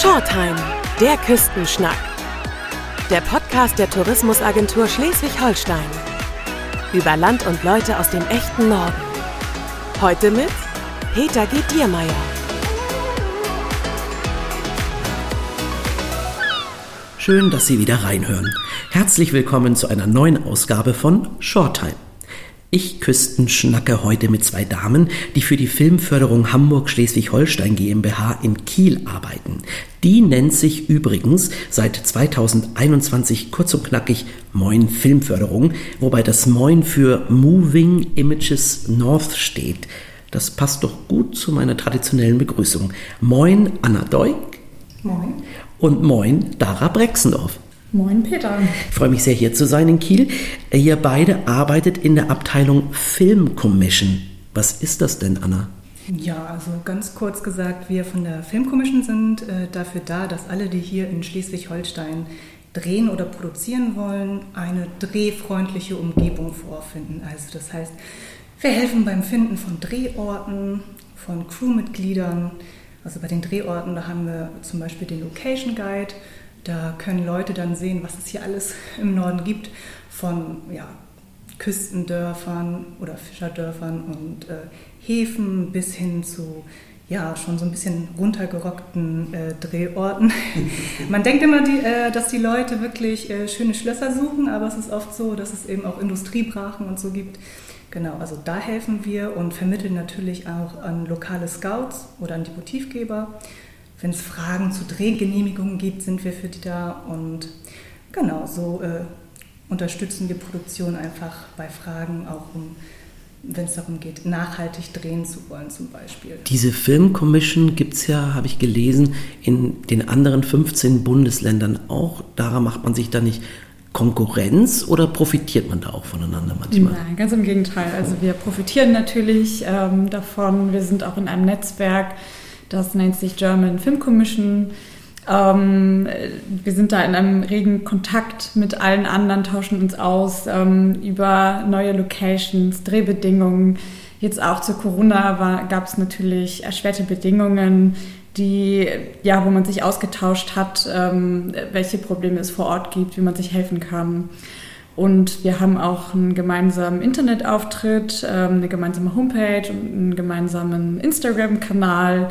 Shortime, der Küstenschnack. Der Podcast der Tourismusagentur Schleswig-Holstein. Über Land und Leute aus dem echten Norden. Heute mit Peter G. Diermeier. Schön, dass Sie wieder reinhören. Herzlich willkommen zu einer neuen Ausgabe von Shorttime. Ich Küstenschnacke heute mit zwei Damen, die für die Filmförderung Hamburg-Schleswig-Holstein GmbH in Kiel arbeiten. Die nennt sich übrigens seit 2021 kurz und knackig Moin Filmförderung, wobei das Moin für Moving Images North steht. Das passt doch gut zu meiner traditionellen Begrüßung. Moin Anna Deuk. Moin. Und moin Dara Brexendorf. Moin Peter. Ich freue mich sehr, hier zu sein in Kiel. Ihr beide arbeitet in der Abteilung Film Commission. Was ist das denn, Anna? Ja, also ganz kurz gesagt, wir von der Film Commission sind äh, dafür da, dass alle, die hier in Schleswig-Holstein drehen oder produzieren wollen, eine drehfreundliche Umgebung vorfinden. Also das heißt, wir helfen beim Finden von Drehorten, von Crewmitgliedern. Also bei den Drehorten, da haben wir zum Beispiel den Location Guide da können Leute dann sehen, was es hier alles im Norden gibt, von ja, Küstendörfern oder Fischerdörfern und äh, Häfen bis hin zu ja, schon so ein bisschen runtergerockten äh, Drehorten. Man denkt immer, die, äh, dass die Leute wirklich äh, schöne Schlösser suchen, aber es ist oft so, dass es eben auch Industriebrachen und so gibt. Genau, also da helfen wir und vermitteln natürlich auch an lokale Scouts oder an die Motivgeber wenn es Fragen zu Drehgenehmigungen gibt, sind wir für die da. Und genau, so äh, unterstützen wir Produktion einfach bei Fragen, auch um wenn es darum geht, nachhaltig drehen zu wollen zum Beispiel. Diese Filmcommission gibt es ja, habe ich gelesen, in den anderen 15 Bundesländern auch. Daran macht man sich da nicht Konkurrenz oder profitiert man da auch voneinander manchmal? Nein, ganz im Gegenteil. Also wir profitieren natürlich ähm, davon. Wir sind auch in einem Netzwerk das nennt sich German Film Commission. Ähm, wir sind da in einem regen Kontakt mit allen anderen, tauschen uns aus ähm, über neue Locations, Drehbedingungen. Jetzt auch zu Corona gab es natürlich erschwerte Bedingungen, die, ja, wo man sich ausgetauscht hat, ähm, welche Probleme es vor Ort gibt, wie man sich helfen kann. Und wir haben auch einen gemeinsamen Internetauftritt, ähm, eine gemeinsame Homepage und einen gemeinsamen Instagram-Kanal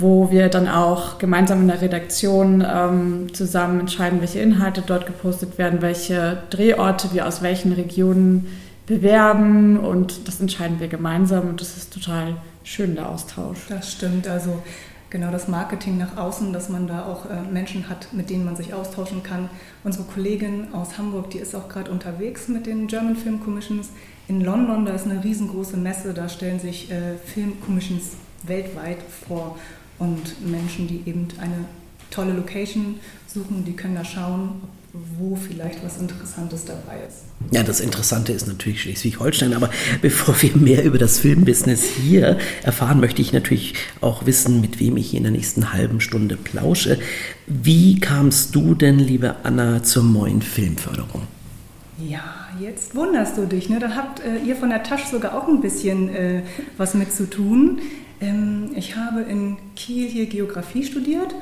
wo wir dann auch gemeinsam in der Redaktion ähm, zusammen entscheiden, welche Inhalte dort gepostet werden, welche Drehorte wir aus welchen Regionen bewerben. Und das entscheiden wir gemeinsam. Und das ist total schön, der Austausch. Das stimmt, also genau das Marketing nach außen, dass man da auch äh, Menschen hat, mit denen man sich austauschen kann. Unsere Kollegin aus Hamburg, die ist auch gerade unterwegs mit den German Film Commissions. In London, da ist eine riesengroße Messe, da stellen sich äh, Film Commissions weltweit vor und Menschen, die eben eine tolle Location suchen, die können da schauen, wo vielleicht was Interessantes dabei ist. Ja, das Interessante ist natürlich Schleswig-Holstein, aber bevor wir mehr über das Filmbusiness hier erfahren, möchte ich natürlich auch wissen, mit wem ich in der nächsten halben Stunde plausche. Wie kamst du denn, liebe Anna, zur neuen Filmförderung? Ja, jetzt wunderst du dich. Ne? Da habt äh, ihr von der Tasche sogar auch ein bisschen äh, was mit zu tun. Ähm, ich habe in Kiel hier Geografie studiert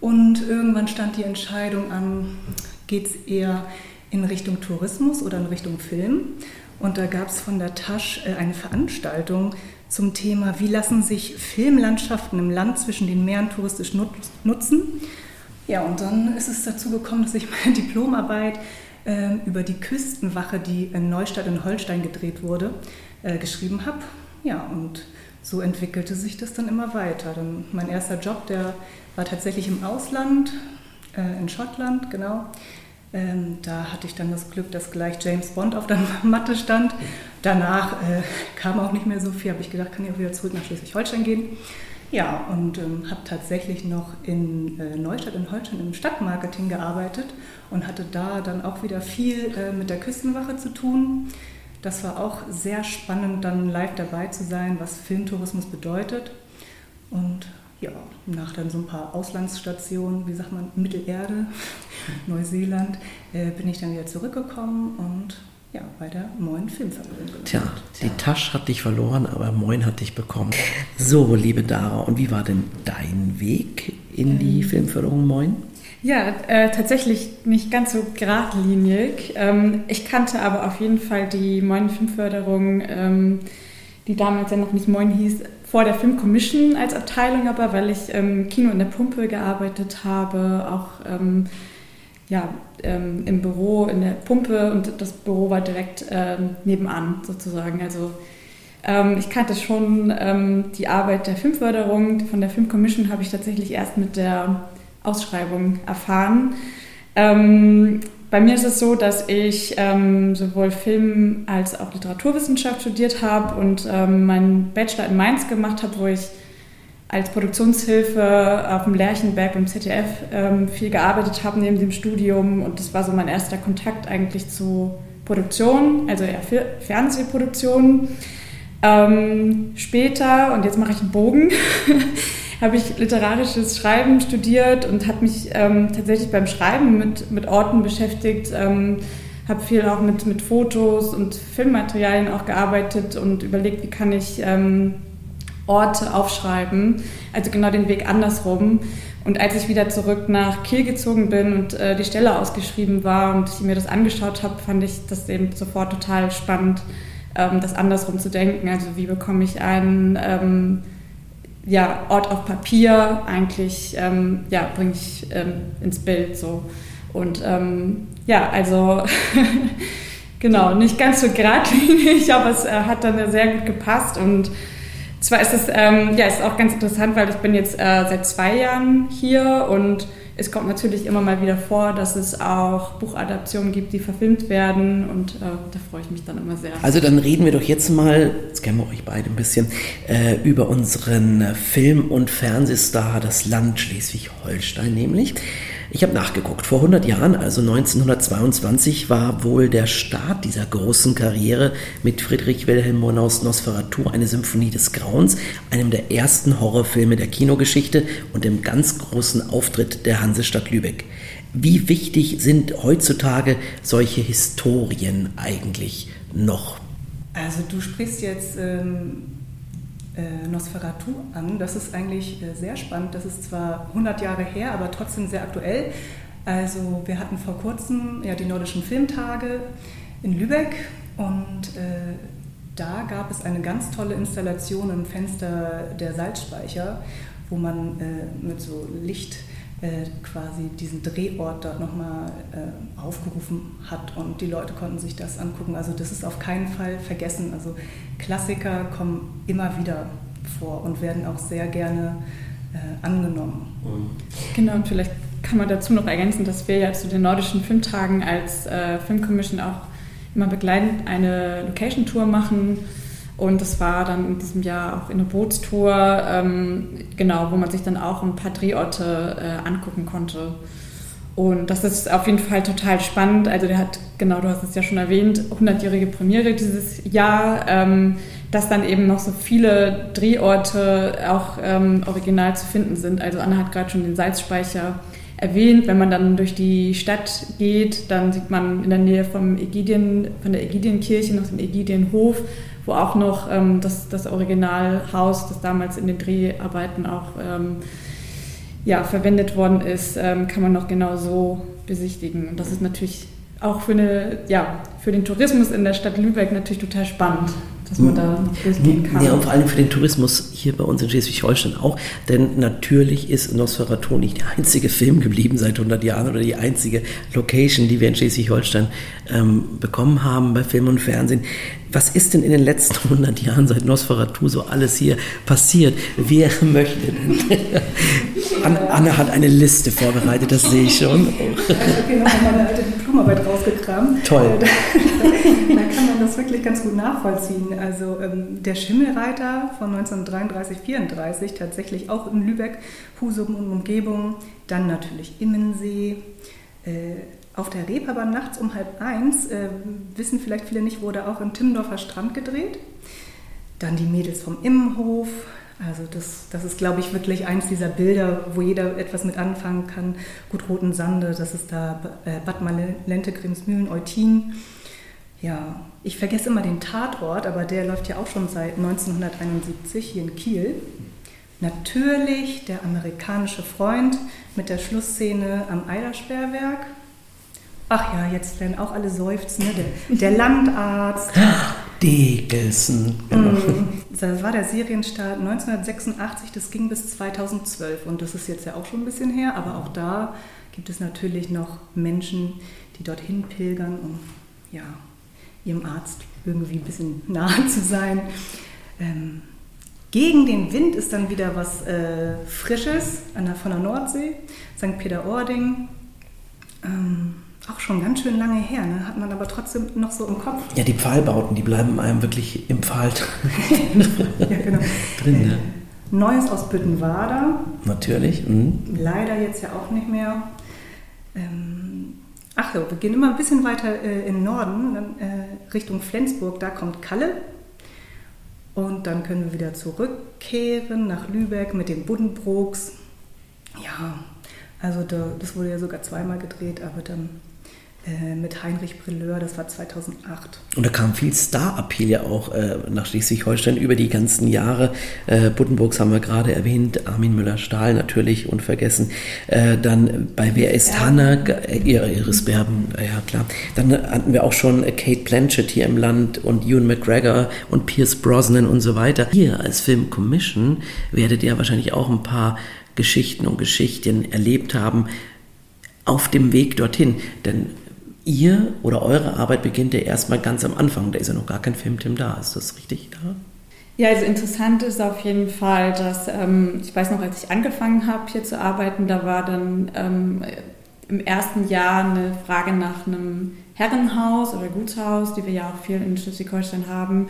und irgendwann stand die Entscheidung an, geht es eher in Richtung Tourismus oder in Richtung Film. Und da gab es von der Tasch äh, eine Veranstaltung zum Thema, wie lassen sich Filmlandschaften im Land zwischen den Meeren touristisch nutzen. Ja, und dann ist es dazu gekommen, dass ich meine Diplomarbeit äh, über die Küstenwache, die in Neustadt in Holstein gedreht wurde, äh, geschrieben habe. Ja, und so entwickelte sich das dann immer weiter. Dann mein erster Job, der war tatsächlich im Ausland, äh, in Schottland, genau. Ähm, da hatte ich dann das Glück, dass gleich James Bond auf der Matte stand. Danach äh, kam auch nicht mehr so viel, habe ich gedacht, kann ich auch wieder zurück nach Schleswig-Holstein gehen. Ja, und ähm, habe tatsächlich noch in äh, Neustadt in Holstein im Stadtmarketing gearbeitet und hatte da dann auch wieder viel äh, mit der Küstenwache zu tun. Das war auch sehr spannend, dann live dabei zu sein, was Filmtourismus bedeutet. Und ja, nach dann so ein paar Auslandsstationen, wie sagt man, Mittelerde, Neuseeland, äh, bin ich dann wieder zurückgekommen und ja, bei der Moin Filmförderung Tja, die Tasche hat dich verloren, aber Moin hat dich bekommen. So, liebe Dara, und wie war denn dein Weg in die ähm, Filmförderung Moin? Ja, äh, tatsächlich nicht ganz so geradlinig. Ähm, ich kannte aber auf jeden Fall die Moin Filmförderung, ähm, die damals ja noch nicht Moin hieß, vor der Filmcommission als Abteilung, aber weil ich ähm, Kino in der Pumpe gearbeitet habe, auch ähm, ja, ähm, im Büro in der Pumpe und das Büro war direkt ähm, nebenan sozusagen. Also ähm, ich kannte schon ähm, die Arbeit der Filmförderung. Von der Filmcommission habe ich tatsächlich erst mit der Ausschreibung erfahren. Ähm, bei mir ist es so, dass ich ähm, sowohl Film als auch Literaturwissenschaft studiert habe und ähm, meinen Bachelor in Mainz gemacht habe, wo ich als Produktionshilfe auf dem Lerchenberg im ZDF ähm, viel gearbeitet habe neben dem Studium. Und das war so mein erster Kontakt eigentlich zu Produktion, also eher Fernsehproduktion. Ähm, später, und jetzt mache ich einen Bogen, habe ich literarisches Schreiben studiert und habe mich ähm, tatsächlich beim Schreiben mit, mit Orten beschäftigt, ähm, habe viel auch mit, mit Fotos und Filmmaterialien auch gearbeitet und überlegt, wie kann ich ähm, Orte aufschreiben, also genau den Weg andersrum. Und als ich wieder zurück nach Kiel gezogen bin und äh, die Stelle ausgeschrieben war und ich mir das angeschaut habe, fand ich das eben sofort total spannend, ähm, das andersrum zu denken. Also wie bekomme ich einen ähm, ja, Ort auf Papier eigentlich, ähm, ja, bringe ich ähm, ins Bild so. Und ähm, ja, also genau, nicht ganz so geradlinig, aber es äh, hat dann sehr gut gepasst und zwar ist es ähm, ja ist auch ganz interessant, weil ich bin jetzt äh, seit zwei Jahren hier und es kommt natürlich immer mal wieder vor, dass es auch Buchadaptionen gibt, die verfilmt werden und äh, da freue ich mich dann immer sehr. Also dann reden wir doch jetzt mal, jetzt kennen wir euch beide ein bisschen, äh, über unseren Film- und Fernsehstar, das Land Schleswig-Holstein nämlich. Ich habe nachgeguckt. Vor 100 Jahren, also 1922, war wohl der Start dieser großen Karriere mit Friedrich Wilhelm Murnaus Nosferatu, eine Symphonie des Grauens, einem der ersten Horrorfilme der Kinogeschichte und dem ganz großen Auftritt der Hansestadt Lübeck. Wie wichtig sind heutzutage solche Historien eigentlich noch? Also du sprichst jetzt ähm, äh, Nosferatu an. Das ist eigentlich äh, sehr spannend. Das ist zwar 100 Jahre her, aber trotzdem sehr aktuell. Also wir hatten vor kurzem ja, die nordischen Filmtage in Lübeck und äh, da gab es eine ganz tolle Installation im Fenster der Salzspeicher, wo man äh, mit so Licht äh, quasi diesen Drehort dort nochmal äh, aufgerufen hat und die Leute konnten sich das angucken. Also das ist auf keinen Fall vergessen. Also Klassiker kommen immer wieder vor und werden auch sehr gerne äh, angenommen. Genau, und vielleicht kann man dazu noch ergänzen, dass wir ja zu den nordischen Filmtagen als äh, Filmcommission auch immer begleitend eine Location-Tour machen. Und das war dann in diesem Jahr auch in eine Bootstour, ähm, genau, wo man sich dann auch ein paar Drehorte äh, angucken konnte. Und das ist auf jeden Fall total spannend. Also der hat, genau, du hast es ja schon erwähnt, 100-jährige Premiere dieses Jahr, ähm, dass dann eben noch so viele Drehorte auch ähm, original zu finden sind. Also Anna hat gerade schon den Salzspeicher erwähnt. Wenn man dann durch die Stadt geht, dann sieht man in der Nähe vom Ägidien, von der Ägidienkirche noch den Ägidienhof, wo auch noch ähm, das, das Originalhaus, das damals in den Dreharbeiten auch ähm, ja, verwendet worden ist, ähm, kann man noch genau so besichtigen. Und das ist natürlich auch für, eine, ja, für den Tourismus in der Stadt Lübeck natürlich total spannend dass man da noch durchgehen kann. Ja, und vor allem für den Tourismus hier bei uns in Schleswig-Holstein auch. Denn natürlich ist Nosferatu nicht der einzige Film geblieben seit 100 Jahren oder die einzige Location, die wir in Schleswig-Holstein ähm, bekommen haben bei Film und Fernsehen. Was ist denn in den letzten 100 Jahren seit Nosferatu so alles hier passiert? Wer möchte denn? Anne hat eine Liste vorbereitet, das sehe ich schon. Ich habe noch meine alte Diplomarbeit rausgekramt. Toll. Da, da, kann man das wirklich ganz gut nachvollziehen. Also ähm, der Schimmelreiter von 1933, 34 tatsächlich auch in Lübeck, Husum und Umgebung. Dann natürlich Immensee. Äh, auf der Reeperbahn nachts um halb eins, äh, wissen vielleicht viele nicht, wurde auch im Timmendorfer Strand gedreht. Dann die Mädels vom Immenhof. Also das, das ist, glaube ich, wirklich eins dieser Bilder, wo jeder etwas mit anfangen kann. Gut Roten Sande, das ist da äh, Bad Malente, Grimsmühlen, Eutin. Ja, ich vergesse immer den Tatort, aber der läuft ja auch schon seit 1971 hier in Kiel. Natürlich der amerikanische Freund mit der Schlussszene am Eidersperrwerk. Ach ja, jetzt werden auch alle seufzen, ne? der, der Landarzt. Dickelson. Genau. Das war der Serienstart 1986, das ging bis 2012 und das ist jetzt ja auch schon ein bisschen her, aber auch da gibt es natürlich noch Menschen, die dorthin pilgern, um ja, ihrem Arzt irgendwie ein bisschen nahe zu sein. Ähm, gegen den Wind ist dann wieder was äh, Frisches an der, von der Nordsee, St. Peter-Ording. Ähm, schon ganz schön lange her, ne? hat man aber trotzdem noch so im Kopf. Ja, die Pfahlbauten, die bleiben einem wirklich im Pfahl ja, genau. drin. Ne? Neues aus Büttenwader. Natürlich. Mhm. Leider jetzt ja auch nicht mehr. Ähm, ach so, wir gehen immer ein bisschen weiter äh, in Norden, dann, äh, Richtung Flensburg, da kommt Kalle. Und dann können wir wieder zurückkehren nach Lübeck mit den Buddenbrooks. Ja, also da, das wurde ja sogar zweimal gedreht, aber dann äh, mit Heinrich Brilleur, das war 2008. Und da kam viel Star-Appeal ja auch äh, nach Schleswig-Holstein über die ganzen Jahre. Äh, Buddenbrooks haben wir gerade erwähnt, Armin Müller-Stahl natürlich unvergessen. Äh, dann bei Wer ist Hanna? Äh, Iris Berben, ja klar. Dann hatten wir auch schon Kate Blanchett hier im Land und Ewan McGregor und Pierce Brosnan und so weiter. Hier als Film Commission werdet ihr wahrscheinlich auch ein paar Geschichten und Geschichten erlebt haben auf dem Weg dorthin. Denn ihr oder eure Arbeit beginnt ja erstmal ganz am Anfang. Da ist ja noch gar kein Filmteam da. Ist das richtig da? Ja, also interessant ist auf jeden Fall, dass ähm, ich weiß noch, als ich angefangen habe hier zu arbeiten, da war dann ähm, im ersten Jahr eine Frage nach einem Herrenhaus oder Gutshaus, die wir ja auch viel in Schleswig-Holstein haben.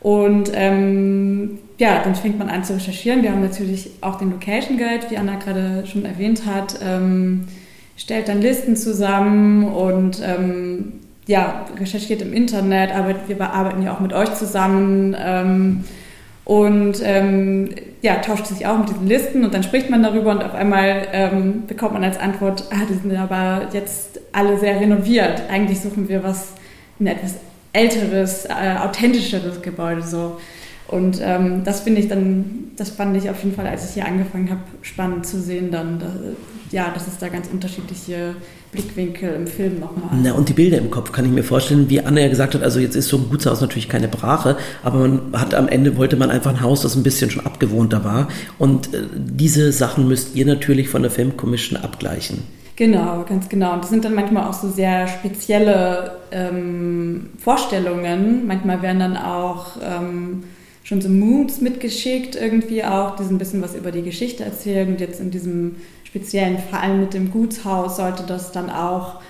Und ähm, ja, dann fängt man an zu recherchieren. Wir haben natürlich auch den Location Guide, wie Anna gerade schon erwähnt hat. Ähm, stellt dann Listen zusammen und ähm, ja, recherchiert im Internet, aber wir arbeiten ja auch mit euch zusammen ähm, und ähm, ja, tauscht sich auch mit diesen Listen und dann spricht man darüber und auf einmal ähm, bekommt man als Antwort, ah, die sind aber jetzt alle sehr renoviert. Eigentlich suchen wir was, ein etwas älteres, äh, authentischeres Gebäude so. Und ähm, das finde ich dann, das fand ich auf jeden Fall, als ich hier angefangen habe, spannend zu sehen, dann, da, ja, dass es da ganz unterschiedliche Blickwinkel im Film nochmal Na, und die Bilder im Kopf kann ich mir vorstellen, wie Anna ja gesagt hat, also jetzt ist so ein Gutshaus natürlich keine Brache, aber man hat am Ende, wollte man einfach ein Haus, das ein bisschen schon abgewohnter war. Und äh, diese Sachen müsst ihr natürlich von der Filmcommission abgleichen. Genau, ganz genau. Und das sind dann manchmal auch so sehr spezielle ähm, Vorstellungen. Manchmal werden dann auch ähm, schon so Moods mitgeschickt, irgendwie auch, die so ein bisschen was über die Geschichte erzählen. Und jetzt in diesem speziellen Fall mit dem Gutshaus sollte das dann auch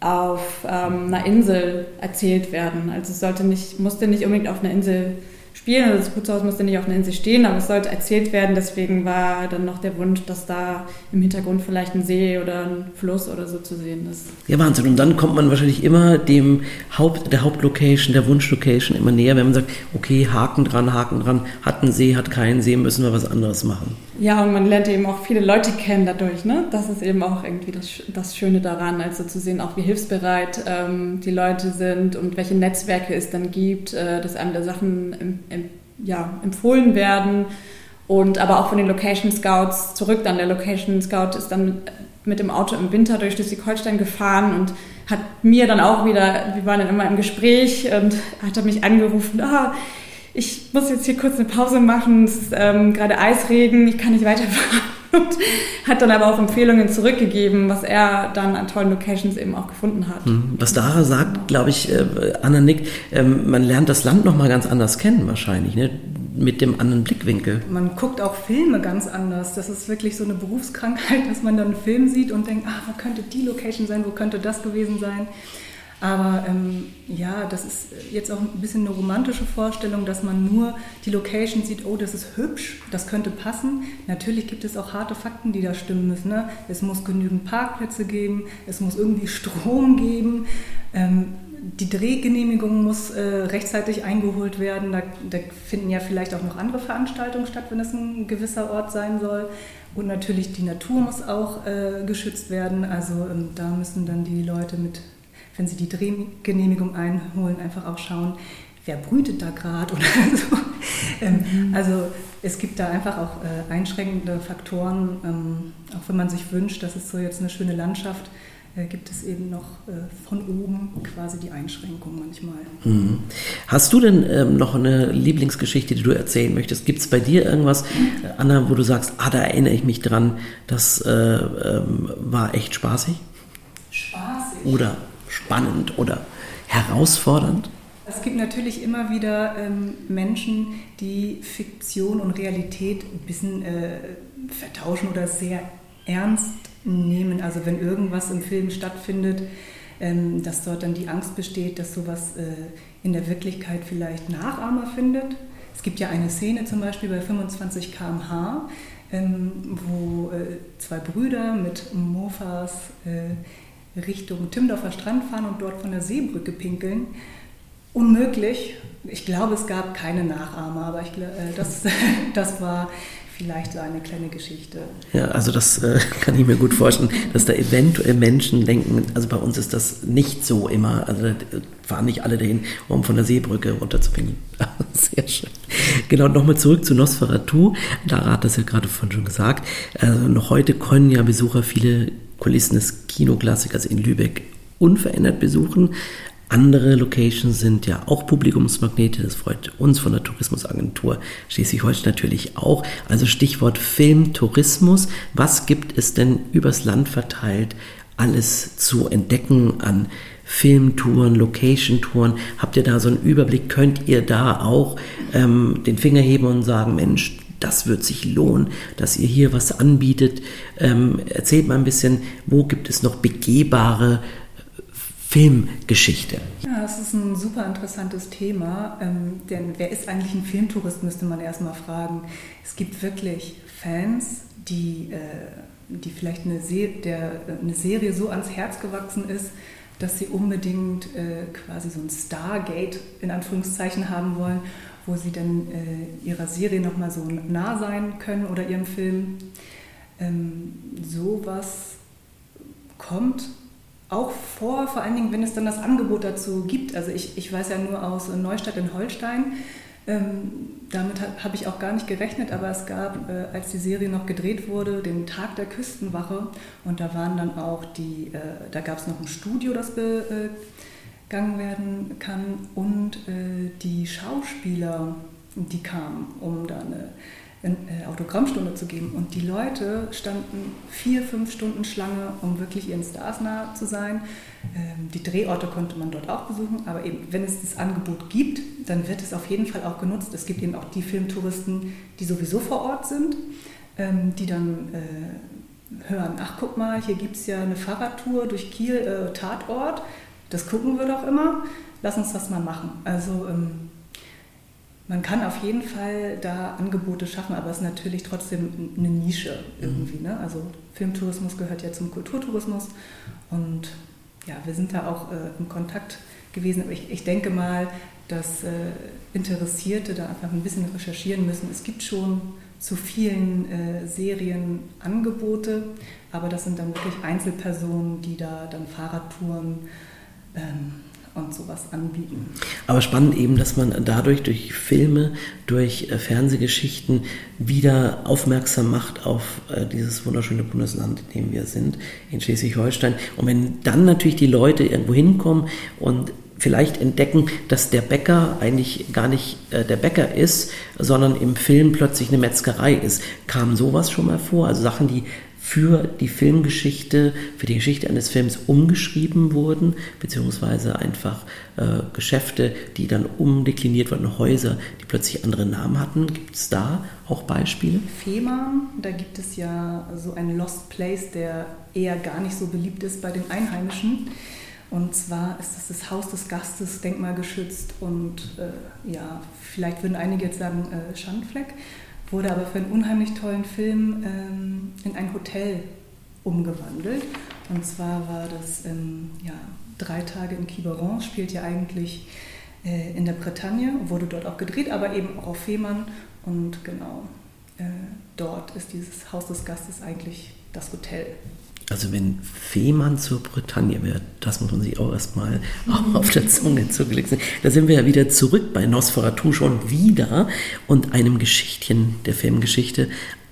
auf ähm, einer Insel erzählt werden. Also es sollte nicht, musste nicht unbedingt auf einer Insel spielen. Also das Gutshaus musste nicht auf einer Insel stehen, aber es sollte erzählt werden. Deswegen war dann noch der Wunsch, dass da im Hintergrund vielleicht ein See oder ein Fluss oder so zu sehen ist. Ja, Wahnsinn. Und dann kommt man wahrscheinlich immer dem Haupt, der Hauptlocation, der Wunschlocation immer näher, wenn man sagt, okay, Haken dran, Haken dran, hat einen See, hat keinen See, müssen wir was anderes machen. Ja, und man lernt eben auch viele Leute kennen dadurch. Ne? Das ist eben auch irgendwie das, das Schöne daran, also zu sehen, auch wie hilfsbereit ähm, die Leute sind und welche Netzwerke es dann gibt, äh, dass einem da Sachen im, im, ja, empfohlen werden. Und aber auch von den Location Scouts zurück dann. Der Location Scout ist dann mit dem Auto im Winter durch Schleswig-Holstein gefahren und hat mir dann auch wieder, wir waren dann immer im Gespräch und hat mich angerufen, ah, ich muss jetzt hier kurz eine Pause machen, es ist ähm, gerade Eisregen, ich kann nicht weiterfahren. Und hat dann aber auch Empfehlungen zurückgegeben, was er dann an tollen Locations eben auch gefunden hat. Hm, was Dara sagt, glaube ich, äh, Anna nickt, ähm, man lernt das Land nochmal ganz anders kennen wahrscheinlich, ne? mit dem anderen Blickwinkel. Man guckt auch Filme ganz anders. Das ist wirklich so eine Berufskrankheit, dass man dann einen Film sieht und denkt, ah, wo könnte die Location sein, wo könnte das gewesen sein. Aber ähm, ja, das ist jetzt auch ein bisschen eine romantische Vorstellung, dass man nur die Location sieht, oh, das ist hübsch, das könnte passen. Natürlich gibt es auch harte Fakten, die da stimmen müssen. Ne? Es muss genügend Parkplätze geben, es muss irgendwie Strom geben. Ähm, die Drehgenehmigung muss äh, rechtzeitig eingeholt werden. Da, da, finden ja vielleicht auch noch andere Veranstaltungen statt, wenn es ein gewisser Ort sein soll. Und natürlich die Natur muss auch äh, geschützt werden. Also ähm, da müssen dann die Leute mit wenn Sie die Drehgenehmigung einholen, einfach auch schauen, wer brütet da gerade oder so. ähm, also es gibt da einfach auch äh, einschränkende Faktoren, ähm, auch wenn man sich wünscht, dass es so jetzt eine schöne Landschaft äh, gibt es eben noch äh, von oben quasi die Einschränkung manchmal. Mhm. Hast du denn ähm, noch eine Lieblingsgeschichte, die du erzählen möchtest? Gibt es bei dir irgendwas, Anna, wo du sagst, ah, da erinnere ich mich dran, das äh, ähm, war echt spaßig? Spaßig. Oder spannend oder herausfordernd? Es gibt natürlich immer wieder ähm, Menschen, die Fiktion und Realität ein bisschen äh, vertauschen oder sehr ernst nehmen. Also wenn irgendwas im Film stattfindet, ähm, dass dort dann die Angst besteht, dass sowas äh, in der Wirklichkeit vielleicht Nachahmer findet. Es gibt ja eine Szene zum Beispiel bei 25 km/h, ähm, wo äh, zwei Brüder mit Mofas äh, Richtung Timdorfer Strand fahren und dort von der Seebrücke pinkeln. Unmöglich. Ich glaube, es gab keine Nachahmer, aber ich, äh, das, das war vielleicht so eine kleine Geschichte. Ja, also das äh, kann ich mir gut vorstellen, dass da eventuell Menschen denken, also bei uns ist das nicht so immer, also fahren nicht alle dahin, um von der Seebrücke runterzupingeln. Sehr schön. Genau, nochmal zurück zu Nosferatu. Lara hat das ja gerade vorhin schon gesagt. Also noch heute können ja Besucher viele Kulissen des Kinoklassikers in Lübeck unverändert besuchen. Andere Locations sind ja auch Publikumsmagnete, das freut uns von der Tourismusagentur Schleswig-Holstein natürlich auch. Also Stichwort Filmtourismus. Was gibt es denn übers Land verteilt alles zu entdecken an Filmtouren, Location-Touren? Habt ihr da so einen Überblick? Könnt ihr da auch ähm, den Finger heben und sagen, Mensch, das wird sich lohnen, dass ihr hier was anbietet. Ähm, erzählt mal ein bisschen, wo gibt es noch begehbare Filmgeschichte? Ja, das ist ein super interessantes Thema, ähm, denn wer ist eigentlich ein Filmtourist, müsste man erstmal fragen. Es gibt wirklich Fans, die, äh, die vielleicht eine, Se der, eine Serie so ans Herz gewachsen ist, dass sie unbedingt äh, quasi so ein Stargate in Anführungszeichen haben wollen, wo sie dann äh, ihrer Serie nochmal so nah sein können oder ihrem Film. Ähm, sowas kommt auch vor, vor allen Dingen, wenn es dann das Angebot dazu gibt. Also ich, ich weiß ja nur aus Neustadt in Holstein, ähm, damit habe hab ich auch gar nicht gerechnet, aber es gab, äh, als die Serie noch gedreht wurde, den Tag der Küstenwache und da waren dann auch die, äh, da gab es noch ein Studio, das begangen werden kann und äh, die Schauspieler, die kamen, um da eine eine äh, Autogrammstunde zu geben. Und die Leute standen vier, fünf Stunden Schlange, um wirklich ihren Stars nah zu sein. Ähm, die Drehorte konnte man dort auch besuchen, aber eben, wenn es das Angebot gibt, dann wird es auf jeden Fall auch genutzt. Es gibt eben auch die Filmtouristen, die sowieso vor Ort sind, ähm, die dann äh, hören, ach guck mal, hier gibt es ja eine Fahrradtour durch Kiel, äh, Tatort, das gucken wir doch immer, lass uns das mal machen. Also ähm, man kann auf jeden Fall da Angebote schaffen, aber es ist natürlich trotzdem eine Nische irgendwie. Ne? Also Filmtourismus gehört ja zum Kulturtourismus und ja, wir sind da auch äh, im Kontakt gewesen. Aber ich, ich denke mal, dass äh, Interessierte da einfach ein bisschen recherchieren müssen. Es gibt schon zu vielen äh, Serien Angebote, aber das sind dann wirklich Einzelpersonen, die da dann Fahrradtouren und sowas anbieten. Aber spannend eben, dass man dadurch, durch Filme, durch äh, Fernsehgeschichten wieder aufmerksam macht auf äh, dieses wunderschöne Bundesland, in dem wir sind, in Schleswig-Holstein. Und wenn dann natürlich die Leute irgendwo hinkommen und vielleicht entdecken, dass der Bäcker eigentlich gar nicht äh, der Bäcker ist, sondern im Film plötzlich eine Metzgerei ist. Kam sowas schon mal vor? Also Sachen, die für die Filmgeschichte, für die Geschichte eines Films umgeschrieben wurden, beziehungsweise einfach äh, Geschäfte, die dann umdekliniert wurden, Häuser, die plötzlich andere Namen hatten. Gibt es da auch Beispiele? Fehmarn, da gibt es ja so einen Lost Place, der eher gar nicht so beliebt ist bei den Einheimischen. Und zwar ist das das Haus des Gastes denkmalgeschützt und äh, ja, vielleicht würden einige jetzt sagen äh, Schandfleck wurde aber für einen unheimlich tollen Film ähm, in ein Hotel umgewandelt. Und zwar war das ähm, ja, drei Tage in Quiberon, spielt ja eigentlich äh, in der Bretagne, wurde dort auch gedreht, aber eben auch auf Fehmarn. Und genau, äh, dort ist dieses Haus des Gastes eigentlich das Hotel. Also wenn Fehmarn zur Bretagne wird, das muss man sich auch erstmal auf der Zunge zugelegt Da sind wir ja wieder zurück bei Nosferatu schon wieder und einem Geschichtchen der Filmgeschichte.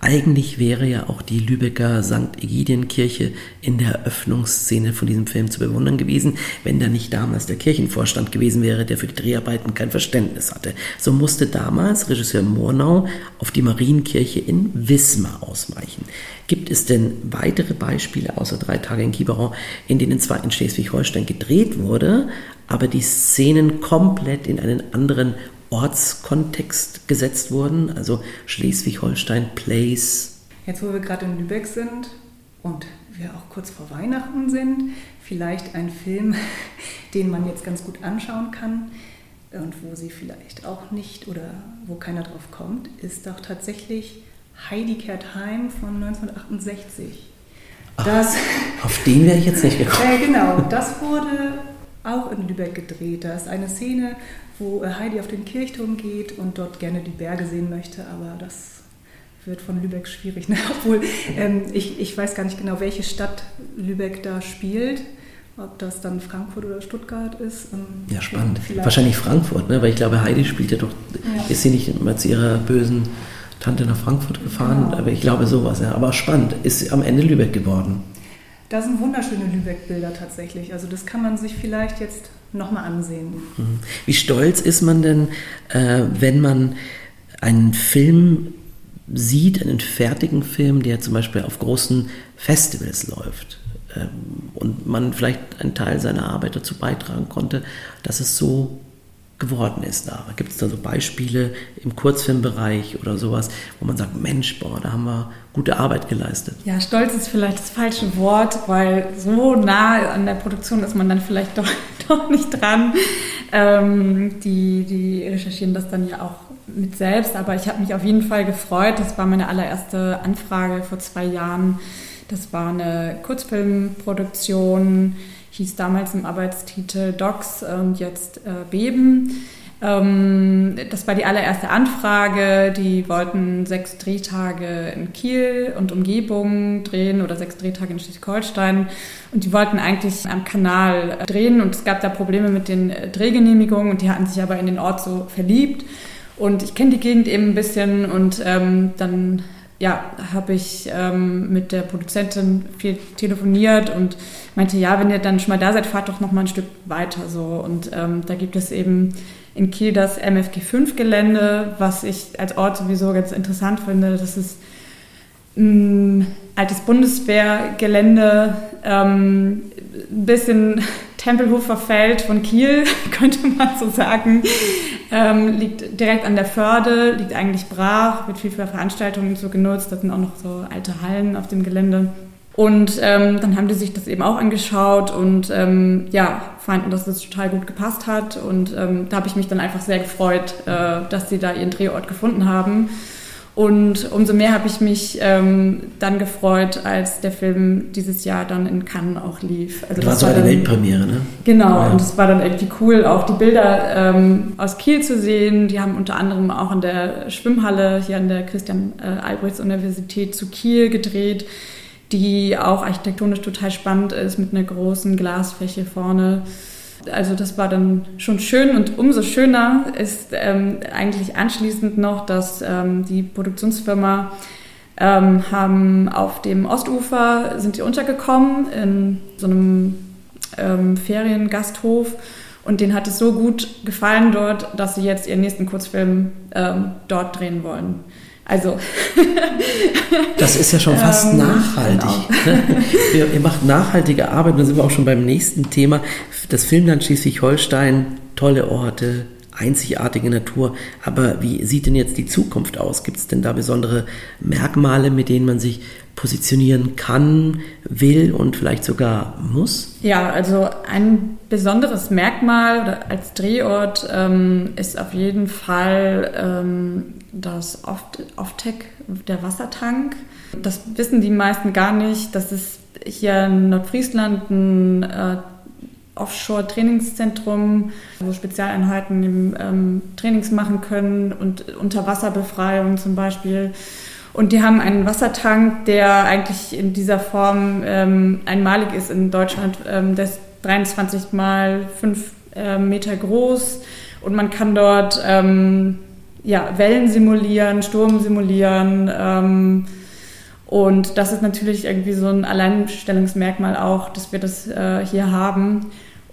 Eigentlich wäre ja auch die Lübecker St. Egidienkirche in der Eröffnungsszene von diesem Film zu bewundern gewesen, wenn da nicht damals der Kirchenvorstand gewesen wäre, der für die Dreharbeiten kein Verständnis hatte. So musste damals Regisseur Murnau auf die Marienkirche in Wismar ausweichen. Gibt es denn weitere Beispiele außer drei Tage in Quiberon, in denen zwar in Schleswig-Holstein gedreht wurde, aber die Szenen komplett in einen anderen Ortskontext gesetzt wurden, also Schleswig-Holstein Place. Jetzt, wo wir gerade in Lübeck sind und wir auch kurz vor Weihnachten sind, vielleicht ein Film, den man jetzt ganz gut anschauen kann und wo sie vielleicht auch nicht oder wo keiner drauf kommt, ist doch tatsächlich Heidi kehrt heim von 1968. Das, Ach, auf den wäre ich jetzt nicht gekommen. Äh, genau, das wurde auch in Lübeck gedreht. Da ist eine Szene, wo äh, Heidi auf den Kirchturm geht und dort gerne die Berge sehen möchte, aber das wird von Lübeck schwierig. Ne? Obwohl ähm, ich, ich weiß gar nicht genau, welche Stadt Lübeck da spielt. Ob das dann Frankfurt oder Stuttgart ist. Ähm, ja, spannend. Wahrscheinlich Frankfurt, ne? weil ich glaube, Heidi spielt ja doch. Ja. Ist sie nicht immer zu ihrer bösen Tante nach Frankfurt gefahren? Genau. Aber ich glaube sowas. Ja. Aber spannend. Ist am Ende Lübeck geworden. Da sind wunderschöne Lübeck-Bilder tatsächlich. Also das kann man sich vielleicht jetzt nochmal ansehen. Mhm. Wie stolz ist man denn, äh, wenn man einen Film sieht, einen fertigen Film, der zum Beispiel auf großen Festivals läuft ähm, und man vielleicht einen Teil seiner Arbeit dazu beitragen konnte, dass es so geworden ist da. Gibt es da so Beispiele im Kurzfilmbereich oder sowas, wo man sagt, Mensch, boah, da haben wir gute Arbeit geleistet? Ja, stolz ist vielleicht das falsche Wort, weil so nah an der Produktion ist man dann vielleicht doch, doch nicht dran. Ähm, die, die recherchieren das dann ja auch mit selbst, aber ich habe mich auf jeden Fall gefreut. Das war meine allererste Anfrage vor zwei Jahren. Das war eine Kurzfilmproduktion hieß damals im Arbeitstitel Docs und jetzt äh, Beben. Ähm, das war die allererste Anfrage. Die wollten sechs Drehtage in Kiel und Umgebung drehen oder sechs Drehtage in Schleswig-Holstein. Und die wollten eigentlich am Kanal äh, drehen und es gab da Probleme mit den äh, Drehgenehmigungen und die hatten sich aber in den Ort so verliebt. Und ich kenne die Gegend eben ein bisschen und ähm, dann ja, habe ich ähm, mit der Produzentin viel telefoniert und meinte, ja, wenn ihr dann schon mal da seid, fahrt doch noch mal ein Stück weiter so. Und ähm, da gibt es eben in Kiel das MFG5-Gelände, was ich als Ort sowieso ganz interessant finde. Das ist ein altes Bundeswehrgelände, ähm, ein bisschen Tempelhofer Feld von Kiel, könnte man so sagen. Ähm, liegt direkt an der Förde, liegt eigentlich brach, wird viel für Veranstaltungen so genutzt. Da sind auch noch so alte Hallen auf dem Gelände. Und ähm, dann haben die sich das eben auch angeschaut und ähm, ja, fanden, dass das total gut gepasst hat. Und ähm, da habe ich mich dann einfach sehr gefreut, äh, dass sie da ihren Drehort gefunden haben. Und umso mehr habe ich mich ähm, dann gefreut, als der Film dieses Jahr dann in Cannes auch lief. Also das, das war so eine Weltpremiere, ne? Genau, wow. und es war dann irgendwie cool, auch die Bilder ähm, aus Kiel zu sehen. Die haben unter anderem auch in der Schwimmhalle hier an der Christian-Albrechts-Universität zu Kiel gedreht, die auch architektonisch total spannend ist, mit einer großen Glasfläche vorne. Also das war dann schon schön und umso schöner ist ähm, eigentlich anschließend noch, dass ähm, die Produktionsfirma ähm, haben auf dem Ostufer sind sie untergekommen in so einem ähm, Feriengasthof und denen hat es so gut gefallen dort, dass sie jetzt ihren nächsten Kurzfilm ähm, dort drehen wollen. Also. das ist ja schon fast ähm, nachhaltig. Genau. ihr, ihr, macht nachhaltige Arbeit, und dann sind wir auch schon beim nächsten Thema. Das Filmland Schleswig-Holstein, tolle Orte, einzigartige Natur. Aber wie sieht denn jetzt die Zukunft aus? Gibt es denn da besondere Merkmale, mit denen man sich positionieren kann, will und vielleicht sogar muss? Ja, also ein besonderes Merkmal als Drehort ähm, ist auf jeden Fall ähm, das Offtech, der Wassertank. Das wissen die meisten gar nicht. Das ist hier in Nordfriesland ein äh, Offshore-Trainingszentrum, wo Spezialeinheiten ähm, Trainings machen können und Unterwasserbefreiung zum Beispiel. Und die haben einen Wassertank, der eigentlich in dieser Form ähm, einmalig ist in Deutschland. Ähm, der ist 23 mal 5 äh, Meter groß und man kann dort ähm, ja, Wellen simulieren, Sturm simulieren. Ähm, und das ist natürlich irgendwie so ein Alleinstellungsmerkmal auch, dass wir das äh, hier haben.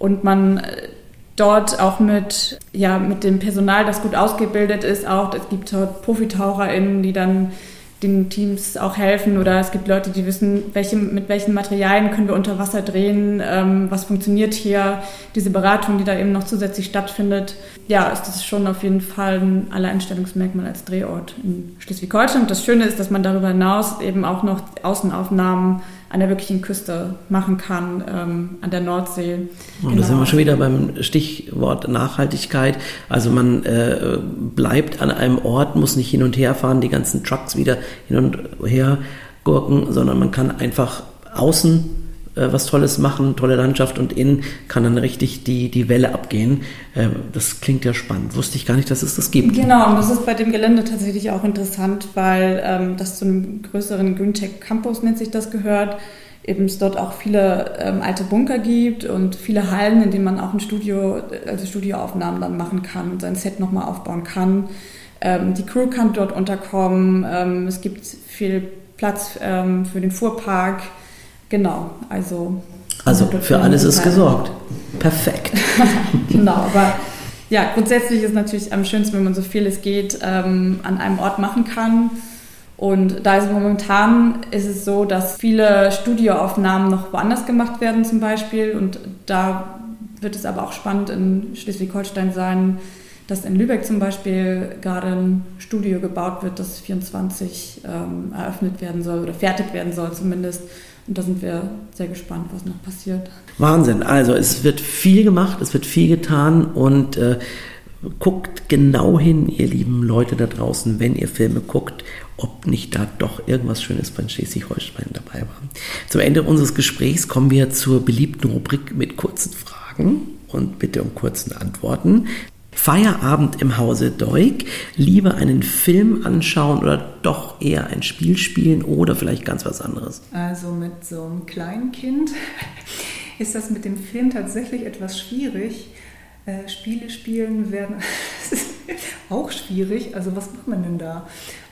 Und man äh, dort auch mit, ja, mit dem Personal, das gut ausgebildet ist, auch, es gibt dort ProfitaucherInnen, die dann den Teams auch helfen oder es gibt Leute, die wissen, welche, mit welchen Materialien können wir unter Wasser drehen, ähm, was funktioniert hier, diese Beratung, die da eben noch zusätzlich stattfindet. Ja, ist das schon auf jeden Fall ein Alleinstellungsmerkmal als Drehort in Schleswig-Holstein. Das Schöne ist, dass man darüber hinaus eben auch noch Außenaufnahmen an der wirklichen Küste machen kann, ähm, an der Nordsee. Und genau. da sind wir schon wieder beim Stichwort Nachhaltigkeit. Also man äh, bleibt an einem Ort, muss nicht hin und her fahren, die ganzen Trucks wieder hin und her gurken, sondern man kann einfach außen was Tolles machen, tolle Landschaft und innen kann dann richtig die, die Welle abgehen. Äh, das klingt ja spannend. Wusste ich gar nicht, dass es das gibt. Genau, und das ist bei dem Gelände tatsächlich auch interessant, weil ähm, das zu einem größeren Greentech Campus nennt sich das gehört. Eben es dort auch viele ähm, alte Bunker gibt und viele Hallen, in denen man auch ein Studio, also Studioaufnahmen dann machen kann und sein Set nochmal aufbauen kann. Ähm, die Crew kann dort unterkommen. Ähm, es gibt viel Platz ähm, für den Fuhrpark. Genau, also. Also für alles ist gesorgt. Perfekt. genau, aber ja, grundsätzlich ist natürlich am schönsten, wenn man so viel es geht ähm, an einem Ort machen kann. Und da ist momentan ist es so, dass viele Studioaufnahmen noch woanders gemacht werden zum Beispiel. Und da wird es aber auch spannend in Schleswig-Holstein sein, dass in Lübeck zum Beispiel gerade ein Studio gebaut wird, das 24 ähm, eröffnet werden soll oder fertig werden soll zumindest. Und da sind wir sehr gespannt, was noch passiert. Wahnsinn. Also es wird viel gemacht, es wird viel getan und äh, guckt genau hin, ihr lieben Leute da draußen, wenn ihr Filme guckt, ob nicht da doch irgendwas Schönes bei Schleswig-Holstein dabei war. Zum Ende unseres Gesprächs kommen wir zur beliebten Rubrik mit kurzen Fragen und bitte um kurzen Antworten. Feierabend im Hause Deuk, lieber einen Film anschauen oder doch eher ein Spiel spielen oder vielleicht ganz was anderes? Also mit so einem kleinen Kind ist das mit dem Film tatsächlich etwas schwierig. Äh, Spiele spielen werden auch schwierig. Also was macht man denn da?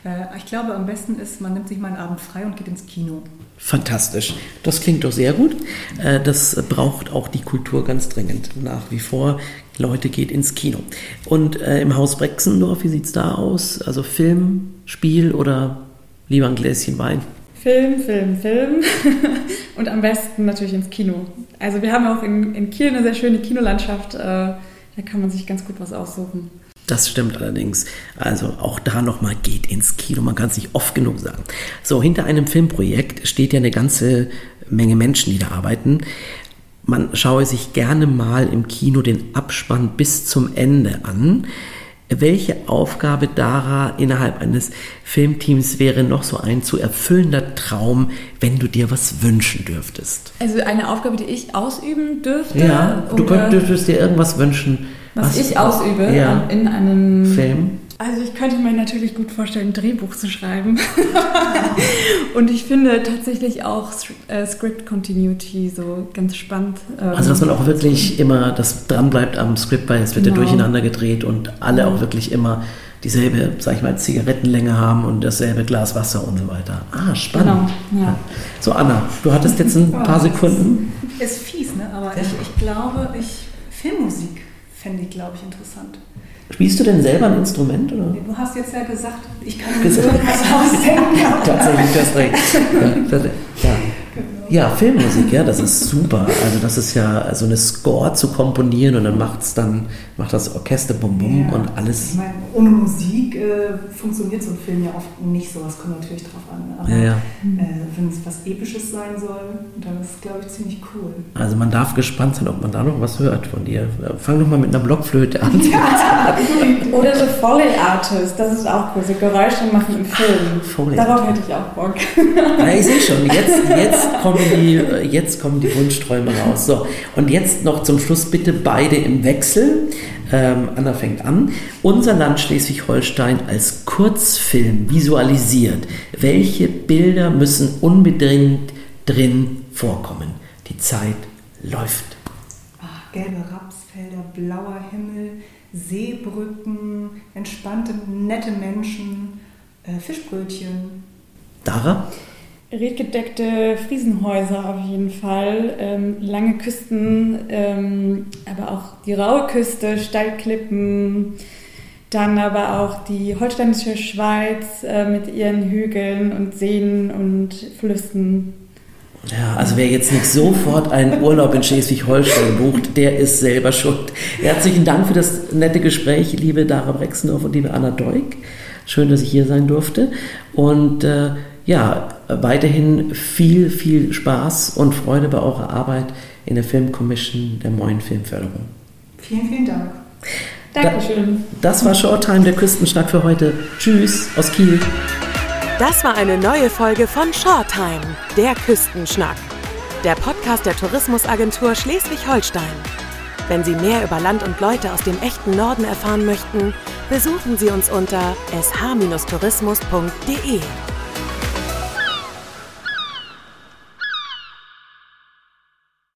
Äh, ich glaube, am besten ist, man nimmt sich mal einen Abend frei und geht ins Kino. Fantastisch. Das klingt doch sehr gut. Äh, das braucht auch die Kultur ganz dringend. Nach wie vor, Leute geht ins Kino. Und äh, im Haus Brexendorf, wie sieht es da aus? Also Film, Spiel oder lieber ein Gläschen Wein? Film, Film, Film. und am besten natürlich ins Kino. Also wir haben auch in, in Kiel eine sehr schöne Kinolandschaft. da kann man sich ganz gut was aussuchen. Das stimmt allerdings. Also auch da nochmal geht ins Kino. Man kann es nicht oft genug sagen. So, hinter einem Filmprojekt steht ja eine ganze Menge Menschen, die da arbeiten. Man schaue sich gerne mal im Kino den Abspann bis zum Ende an. Welche Aufgabe Dara innerhalb eines Filmteams wäre noch so ein zu erfüllender Traum, wenn du dir was wünschen dürftest? Also eine Aufgabe, die ich ausüben dürfte? Ja, du könntest dir irgendwas wünschen, was, was ich ausübe ja. in einem Film. Also ich könnte mir natürlich gut vorstellen, ein Drehbuch zu schreiben. und ich finde tatsächlich auch äh, Script Continuity so ganz spannend. Ähm, also dass man auch wirklich immer das dranbleibt am Script, weil es wird genau. ja durcheinander gedreht und alle auch wirklich immer dieselbe, sag ich mal, Zigarettenlänge haben und dasselbe Glas Wasser und so weiter. Ah, spannend. Genau, ja. So Anna, du hattest jetzt ein paar Sekunden. Ist fies, ne? aber ich, ich glaube, ich Filmmusik fände ich, glaube ich, interessant. Spielst du denn selber ein Instrument? Oder? Du hast jetzt ja gesagt, ich kann mir irgendwas ausdenken. Tatsächlich, das recht. Ja, ja. Ja, Filmmusik, ja, das ist super. Also das ist ja so eine Score zu komponieren und dann macht's dann macht das Orchester bum bum ja, und alles. Ich meine, ohne Musik äh, funktioniert so ein Film ja oft nicht so. Das kommt natürlich drauf an. Aber ja, ja. äh, wenn es was Episches sein soll, dann ist es, glaube ich, ziemlich cool. Also man darf gespannt sein, ob man da noch was hört von dir. Fang doch mal mit einer Blockflöte an. Ja. Oder so Foley Artist, das ist auch cool. So Geräusche machen im Film. Foley Darauf hätte ich auch Bock. Ja, ich sehe schon, jetzt, jetzt kommt kommen die, äh, jetzt kommen die Wunschträume raus. So, und jetzt noch zum Schluss bitte beide im Wechsel. Ähm, Anna fängt an. Unser Land Schleswig-Holstein als Kurzfilm visualisiert. Welche Bilder müssen unbedingt drin vorkommen? Die Zeit läuft. Ach, gelbe Rapsfelder, blauer Himmel, Seebrücken, entspannte, nette Menschen, äh, Fischbrötchen. Dara? Redgedeckte Friesenhäuser auf jeden Fall, ähm, lange Küsten, ähm, aber auch die raue Küste, Steilklippen, dann aber auch die holsteinische Schweiz äh, mit ihren Hügeln und Seen und Flüssen. Ja, also wer jetzt nicht sofort einen Urlaub in Schleswig-Holstein bucht, der ist selber schuld. Herzlichen Dank für das nette Gespräch, liebe Dara Brexendorf und liebe Anna Deuk. Schön, dass ich hier sein durfte. Und äh, ja, weiterhin viel, viel Spaß und Freude bei eurer Arbeit in der Filmkommission der Moin Filmförderung. Vielen, vielen Dank. Dankeschön. Das war Shorttime, der Küstenschnack für heute. Tschüss aus Kiel. Das war eine neue Folge von Shorttime, der Küstenschnack. Der Podcast der Tourismusagentur Schleswig-Holstein. Wenn Sie mehr über Land und Leute aus dem echten Norden erfahren möchten, besuchen Sie uns unter sh-tourismus.de.